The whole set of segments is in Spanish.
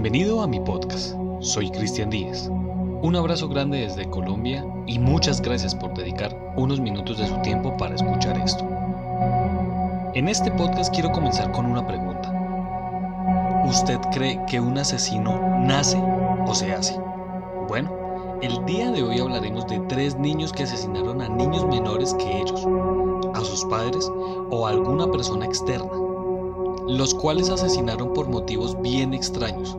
Bienvenido a mi podcast. Soy Cristian Díaz. Un abrazo grande desde Colombia y muchas gracias por dedicar unos minutos de su tiempo para escuchar esto. En este podcast quiero comenzar con una pregunta. ¿Usted cree que un asesino nace o se hace? Bueno, el día de hoy hablaremos de tres niños que asesinaron a niños menores que ellos, a sus padres o a alguna persona externa los cuales asesinaron por motivos bien extraños,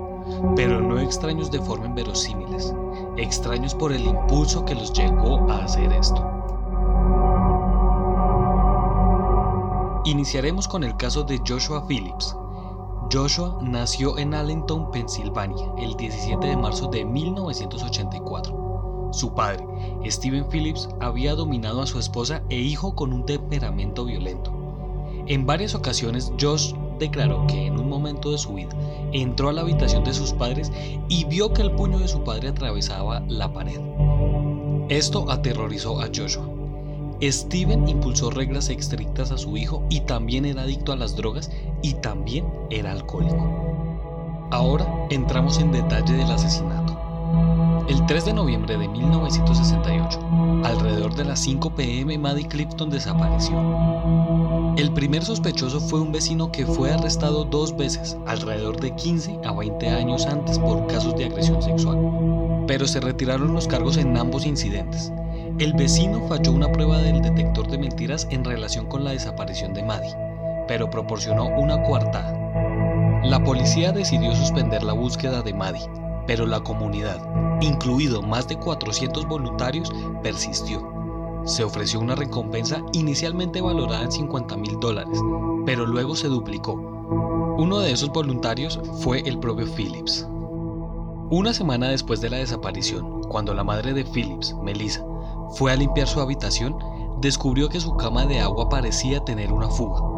pero no extraños de forma inverosímiles, extraños por el impulso que los llevó a hacer esto. Iniciaremos con el caso de Joshua Phillips. Joshua nació en Allentown, Pensilvania, el 17 de marzo de 1984. Su padre, Stephen Phillips, había dominado a su esposa e hijo con un temperamento violento. En varias ocasiones Josh declaró que en un momento de su vida entró a la habitación de sus padres y vio que el puño de su padre atravesaba la pared. Esto aterrorizó a Joshua. Steven impulsó reglas estrictas a su hijo y también era adicto a las drogas y también era alcohólico. Ahora entramos en detalle del asesinato. El 3 de noviembre de 1968, alrededor de las 5 pm, Maddie Clifton desapareció. El primer sospechoso fue un vecino que fue arrestado dos veces, alrededor de 15 a 20 años antes por casos de agresión sexual, pero se retiraron los cargos en ambos incidentes. El vecino falló una prueba del detector de mentiras en relación con la desaparición de Maddie, pero proporcionó una coartada. La policía decidió suspender la búsqueda de Maddie, pero la comunidad, incluido más de 400 voluntarios, persistió se ofreció una recompensa inicialmente valorada en 50 mil dólares, pero luego se duplicó. Uno de esos voluntarios fue el propio Phillips. Una semana después de la desaparición, cuando la madre de Phillips, Melissa, fue a limpiar su habitación, descubrió que su cama de agua parecía tener una fuga.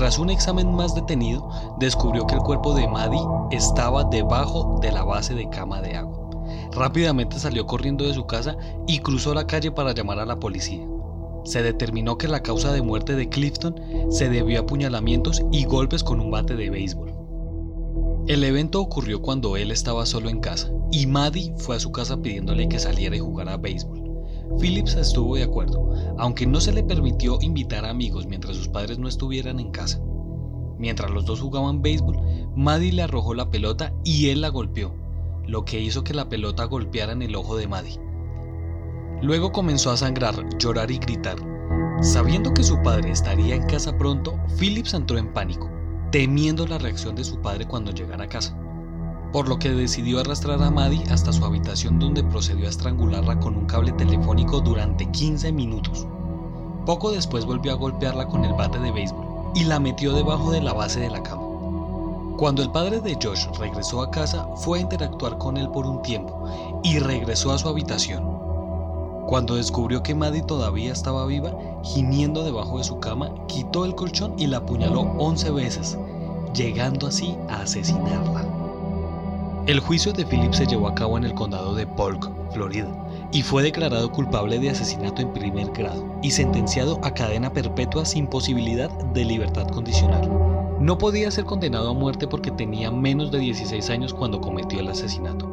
Tras un examen más detenido, descubrió que el cuerpo de Maddie estaba debajo de la base de cama de agua. Rápidamente salió corriendo de su casa y cruzó la calle para llamar a la policía. Se determinó que la causa de muerte de Clifton se debió a apuñalamientos y golpes con un bate de béisbol. El evento ocurrió cuando él estaba solo en casa y Maddie fue a su casa pidiéndole que saliera y jugara a béisbol. Phillips estuvo de acuerdo, aunque no se le permitió invitar a amigos mientras sus padres no estuvieran en casa. Mientras los dos jugaban béisbol, Maddie le arrojó la pelota y él la golpeó, lo que hizo que la pelota golpeara en el ojo de Maddie. Luego comenzó a sangrar, llorar y gritar. Sabiendo que su padre estaría en casa pronto, Phillips entró en pánico, temiendo la reacción de su padre cuando llegara a casa, por lo que decidió arrastrar a Maddie hasta su habitación donde procedió a estrangularla con un cable telefónico durante 15 minutos. Poco después volvió a golpearla con el bate de béisbol y la metió debajo de la base de la cama. Cuando el padre de Josh regresó a casa, fue a interactuar con él por un tiempo y regresó a su habitación. Cuando descubrió que Maddie todavía estaba viva, gimiendo debajo de su cama, quitó el colchón y la apuñaló 11 veces, llegando así a asesinarla. El juicio de Philip se llevó a cabo en el condado de Polk, Florida, y fue declarado culpable de asesinato en primer grado y sentenciado a cadena perpetua sin posibilidad de libertad condicional. No podía ser condenado a muerte porque tenía menos de 16 años cuando cometió el asesinato.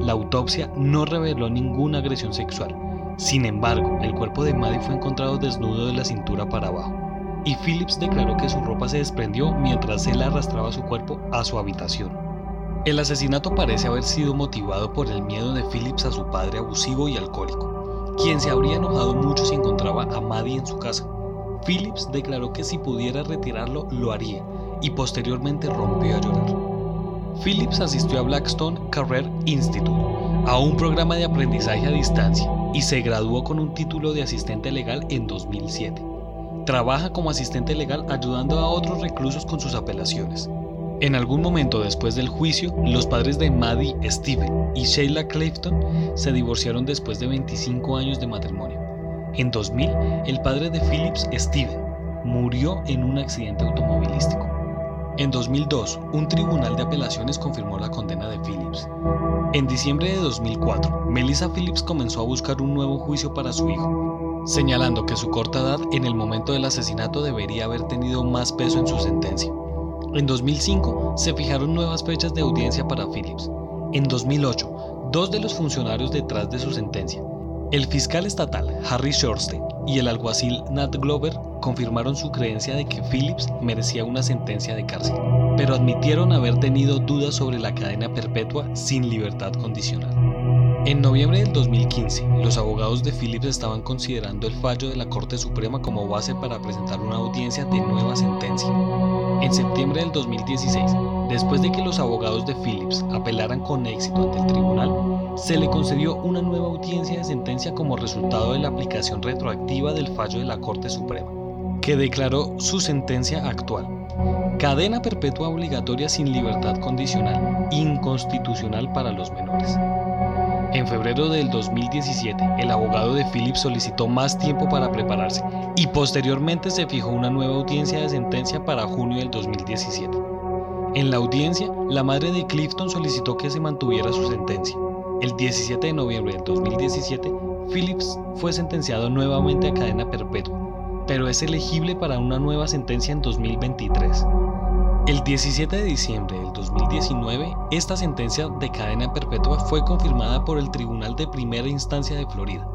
La autopsia no reveló ninguna agresión sexual. Sin embargo, el cuerpo de Maddie fue encontrado desnudo de la cintura para abajo, y Phillips declaró que su ropa se desprendió mientras él arrastraba su cuerpo a su habitación. El asesinato parece haber sido motivado por el miedo de Phillips a su padre abusivo y alcohólico, quien se habría enojado mucho si encontraba a Maddie en su casa. Phillips declaró que si pudiera retirarlo lo haría, y posteriormente rompió a llorar. Phillips asistió a Blackstone Career Institute, a un programa de aprendizaje a distancia, y se graduó con un título de asistente legal en 2007. Trabaja como asistente legal ayudando a otros reclusos con sus apelaciones. En algún momento después del juicio, los padres de Maddie Steven y Sheila Clifton se divorciaron después de 25 años de matrimonio. En 2000, el padre de Phillips, Steven, murió en un accidente automovilístico. En 2002, un tribunal de apelaciones confirmó la condena de Phillips. En diciembre de 2004, Melissa Phillips comenzó a buscar un nuevo juicio para su hijo, señalando que su corta edad en el momento del asesinato debería haber tenido más peso en su sentencia. En 2005 se fijaron nuevas fechas de audiencia para Phillips. En 2008, dos de los funcionarios detrás de su sentencia, el fiscal estatal Harry Shorstein y el alguacil Nat Glover confirmaron su creencia de que Phillips merecía una sentencia de cárcel, pero admitieron haber tenido dudas sobre la cadena perpetua sin libertad condicional. En noviembre del 2015, los abogados de Phillips estaban considerando el fallo de la Corte Suprema como base para presentar una audiencia de nueva sentencia. En septiembre del 2016, después de que los abogados de Phillips apelaran con éxito ante el tribunal, se le concedió una nueva audiencia de sentencia como resultado de la aplicación retroactiva del fallo de la Corte Suprema que declaró su sentencia actual. Cadena perpetua obligatoria sin libertad condicional, inconstitucional para los menores. En febrero del 2017, el abogado de Phillips solicitó más tiempo para prepararse y posteriormente se fijó una nueva audiencia de sentencia para junio del 2017. En la audiencia, la madre de Clifton solicitó que se mantuviera su sentencia. El 17 de noviembre del 2017, Phillips fue sentenciado nuevamente a cadena perpetua pero es elegible para una nueva sentencia en 2023. El 17 de diciembre del 2019, esta sentencia de cadena perpetua fue confirmada por el Tribunal de Primera Instancia de Florida.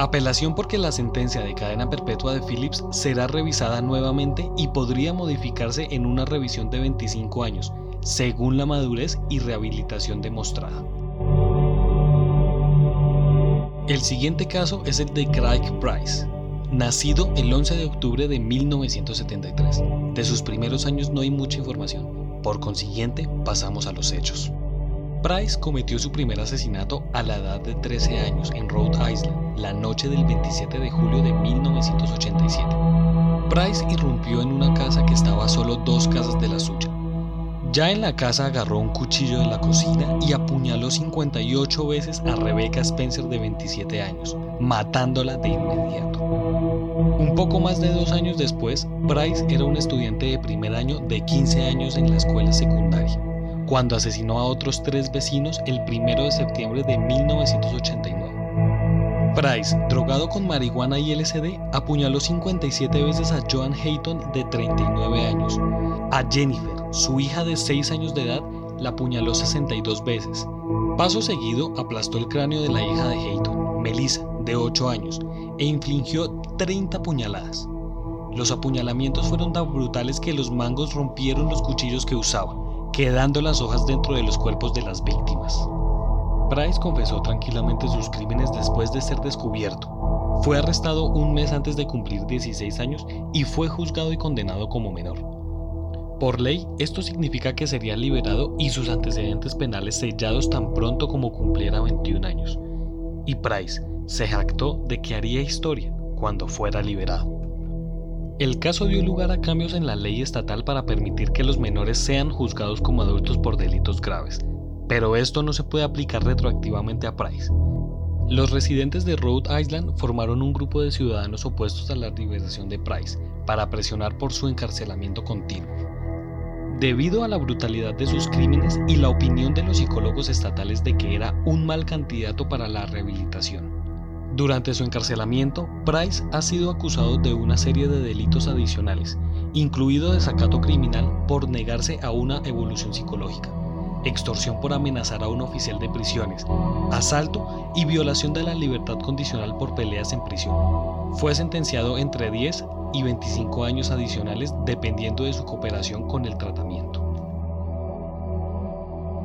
Apelación porque la sentencia de cadena perpetua de Phillips será revisada nuevamente y podría modificarse en una revisión de 25 años, según la madurez y rehabilitación demostrada. El siguiente caso es el de Craig Price, nacido el 11 de octubre de 1973. De sus primeros años no hay mucha información, por consiguiente pasamos a los hechos. Price cometió su primer asesinato a la edad de 13 años en Rhode Island, la noche del 27 de julio de 1987. Price irrumpió en una casa que estaba solo dos casas de la suya. Ya en la casa agarró un cuchillo de la cocina y apuñaló 58 veces a Rebecca Spencer de 27 años, matándola de inmediato. Un poco más de dos años después, Bryce era un estudiante de primer año de 15 años en la escuela secundaria, cuando asesinó a otros tres vecinos el 1 de septiembre de 1989. Bryce, drogado con marihuana y LSD, apuñaló 57 veces a Joan Hayton de 39 años. A Jennifer, su hija de 6 años de edad, la apuñaló 62 veces. Paso seguido, aplastó el cráneo de la hija de Hayton, Melissa, de 8 años, e infligió 30 puñaladas. Los apuñalamientos fueron tan brutales que los mangos rompieron los cuchillos que usaba, quedando las hojas dentro de los cuerpos de las víctimas. Price confesó tranquilamente sus crímenes después de ser descubierto. Fue arrestado un mes antes de cumplir 16 años y fue juzgado y condenado como menor. Por ley, esto significa que sería liberado y sus antecedentes penales sellados tan pronto como cumpliera 21 años. Y Price, se jactó de que haría historia cuando fuera liberado. El caso dio lugar a cambios en la ley estatal para permitir que los menores sean juzgados como adultos por delitos graves, pero esto no se puede aplicar retroactivamente a Price. Los residentes de Rhode Island formaron un grupo de ciudadanos opuestos a la liberación de Price para presionar por su encarcelamiento continuo. Debido a la brutalidad de sus crímenes y la opinión de los psicólogos estatales de que era un mal candidato para la rehabilitación. Durante su encarcelamiento, Price ha sido acusado de una serie de delitos adicionales, incluido desacato criminal por negarse a una evolución psicológica, extorsión por amenazar a un oficial de prisiones, asalto y violación de la libertad condicional por peleas en prisión. Fue sentenciado entre 10 y 25 años adicionales dependiendo de su cooperación con el tratamiento.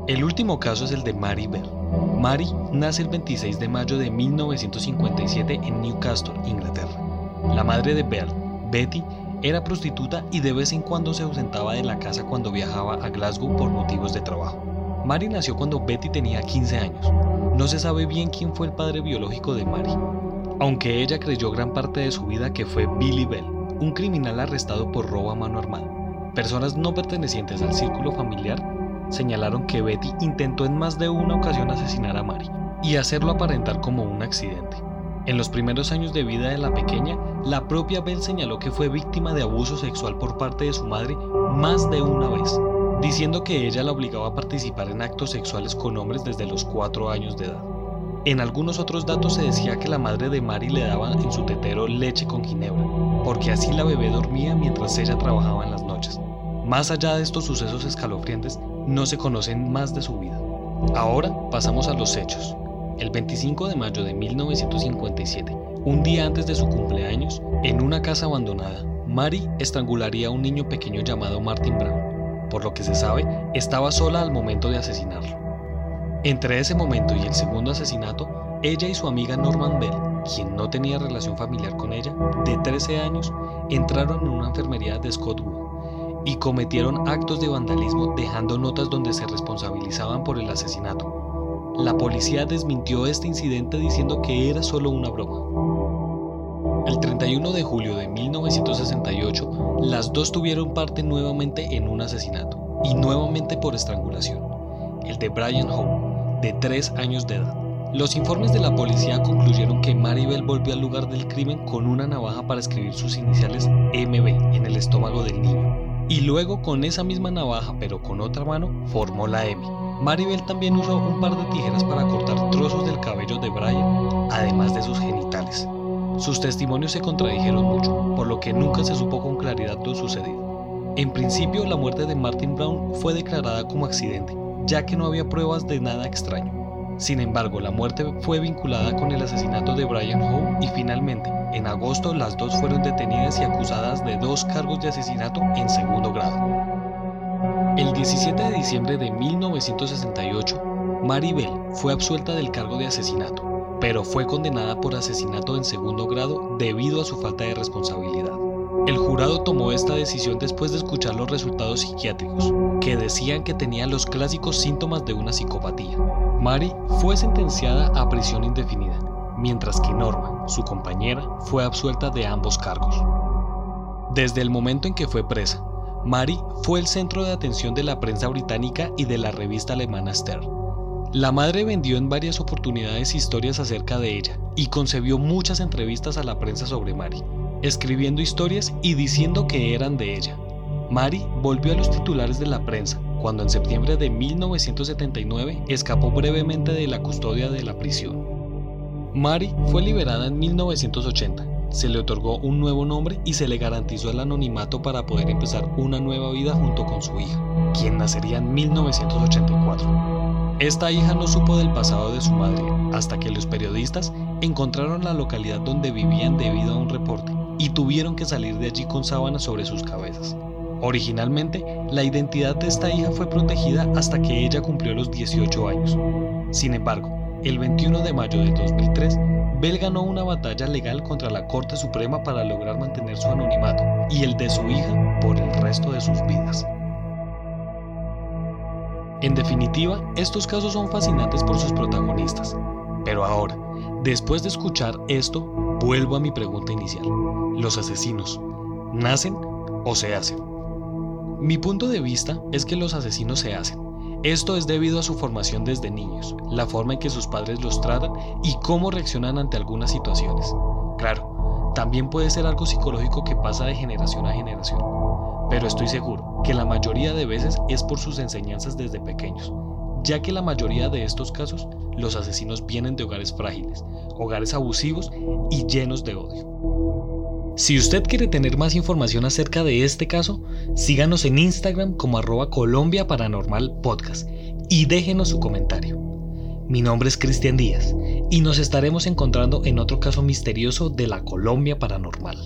El último caso es el de Mary Bell. Mary nace el 26 de mayo de 1957 en Newcastle, Inglaterra. La madre de Bell, Betty, era prostituta y de vez en cuando se ausentaba de la casa cuando viajaba a Glasgow por motivos de trabajo. Mary nació cuando Betty tenía 15 años. No se sabe bien quién fue el padre biológico de Mary, aunque ella creyó gran parte de su vida que fue Billy Bell, un criminal arrestado por robo a mano armada. Personas no pertenecientes al círculo familiar señalaron que Betty intentó en más de una ocasión asesinar a Mary y hacerlo aparentar como un accidente. En los primeros años de vida de la pequeña, la propia Bell señaló que fue víctima de abuso sexual por parte de su madre más de una vez, diciendo que ella la obligaba a participar en actos sexuales con hombres desde los 4 años de edad. En algunos otros datos se decía que la madre de Mary le daba en su tetero leche con ginebra, porque así la bebé dormía mientras ella trabajaba en las noches. Más allá de estos sucesos escalofriantes, no se conocen más de su vida. Ahora pasamos a los hechos. El 25 de mayo de 1957, un día antes de su cumpleaños, en una casa abandonada, Mary estrangularía a un niño pequeño llamado Martin Brown. Por lo que se sabe, estaba sola al momento de asesinarlo. Entre ese momento y el segundo asesinato, ella y su amiga Norman Bell, quien no tenía relación familiar con ella, de 13 años, entraron en una enfermería de Scottwood y cometieron actos de vandalismo dejando notas donde se responsabilizaban por el asesinato. La policía desmintió este incidente diciendo que era solo una broma. El 31 de julio de 1968, las dos tuvieron parte nuevamente en un asesinato, y nuevamente por estrangulación, el de Brian Howe, de 3 años de edad. Los informes de la policía concluyeron que Maribel volvió al lugar del crimen con una navaja para escribir sus iniciales MB en el estómago del niño. Y luego con esa misma navaja, pero con otra mano, formó la M. Maribel también usó un par de tijeras para cortar trozos del cabello de Brian, además de sus genitales. Sus testimonios se contradijeron mucho, por lo que nunca se supo con claridad lo sucedido. En principio, la muerte de Martin Brown fue declarada como accidente, ya que no había pruebas de nada extraño. Sin embargo, la muerte fue vinculada con el asesinato de Brian Howe y finalmente, en agosto, las dos fueron detenidas y acusadas de dos cargos de asesinato en segundo grado. El 17 de diciembre de 1968, Maribel fue absuelta del cargo de asesinato, pero fue condenada por asesinato en segundo grado debido a su falta de responsabilidad. El jurado tomó esta decisión después de escuchar los resultados psiquiátricos, que decían que tenía los clásicos síntomas de una psicopatía. Mary fue sentenciada a prisión indefinida, mientras que Norma, su compañera, fue absuelta de ambos cargos. Desde el momento en que fue presa, Mary fue el centro de atención de la prensa británica y de la revista alemana Stern. La madre vendió en varias oportunidades historias acerca de ella y concebió muchas entrevistas a la prensa sobre Mary, escribiendo historias y diciendo que eran de ella. Mary volvió a los titulares de la prensa cuando en septiembre de 1979 escapó brevemente de la custodia de la prisión. Mary fue liberada en 1980, se le otorgó un nuevo nombre y se le garantizó el anonimato para poder empezar una nueva vida junto con su hija, quien nacería en 1984. Esta hija no supo del pasado de su madre hasta que los periodistas encontraron la localidad donde vivían debido a un reporte y tuvieron que salir de allí con sábanas sobre sus cabezas. Originalmente, la identidad de esta hija fue protegida hasta que ella cumplió los 18 años. Sin embargo, el 21 de mayo de 2003, Bell ganó una batalla legal contra la Corte Suprema para lograr mantener su anonimato y el de su hija por el resto de sus vidas. En definitiva, estos casos son fascinantes por sus protagonistas. Pero ahora, después de escuchar esto, vuelvo a mi pregunta inicial. ¿Los asesinos nacen o se hacen? Mi punto de vista es que los asesinos se hacen. Esto es debido a su formación desde niños, la forma en que sus padres los tratan y cómo reaccionan ante algunas situaciones. Claro, también puede ser algo psicológico que pasa de generación a generación, pero estoy seguro que la mayoría de veces es por sus enseñanzas desde pequeños, ya que la mayoría de estos casos los asesinos vienen de hogares frágiles, hogares abusivos y llenos de odio. Si usted quiere tener más información acerca de este caso, síganos en Instagram como arroba Colombia Paranormal Podcast y déjenos su comentario. Mi nombre es Cristian Díaz y nos estaremos encontrando en otro caso misterioso de la Colombia Paranormal.